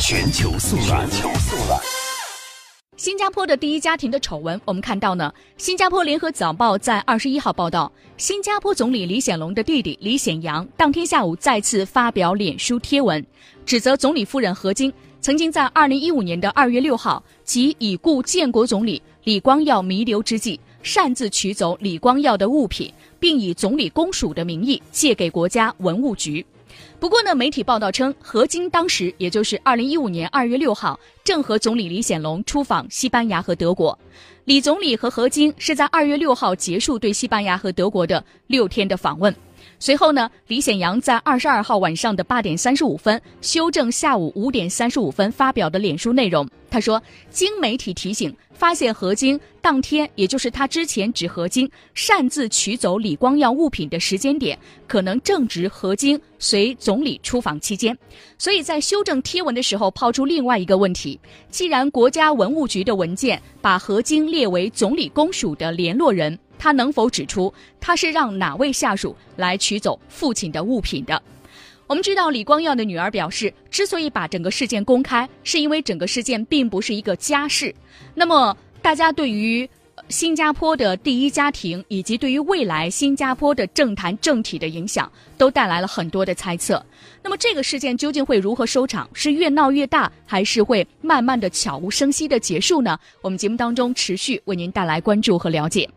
全球速览。全球速览。新加坡的第一家庭的丑闻，我们看到呢。新加坡联合早报在二十一号报道，新加坡总理李显龙的弟弟李显阳当天下午再次发表脸书贴文，指责总理夫人何晶曾经在二零一五年的二月六号及已故建国总理李光耀弥留之际，擅自取走李光耀的物品，并以总理公署的名义借给国家文物局。不过呢，媒体报道称，何晶当时也就是二零一五年二月六号，正和总理李显龙出访西班牙和德国。李总理和何晶是在二月六号结束对西班牙和德国的六天的访问。随后呢，李显阳在二十二号晚上的八点三十五分修正下午五点三十五分发表的脸书内容。他说，经媒体提醒，发现何晶当天，也就是他之前指何晶擅自取走李光耀物品的时间点，可能正值何晶随总理出访期间，所以在修正贴文的时候抛出另外一个问题：既然国家文物局的文件把何晶列为总理公署的联络人。他能否指出他是让哪位下属来取走父亲的物品的？我们知道李光耀的女儿表示，之所以把整个事件公开，是因为整个事件并不是一个家事。那么，大家对于新加坡的第一家庭以及对于未来新加坡的政坛政体的影响，都带来了很多的猜测。那么，这个事件究竟会如何收场？是越闹越大，还是会慢慢的悄无声息的结束呢？我们节目当中持续为您带来关注和了解。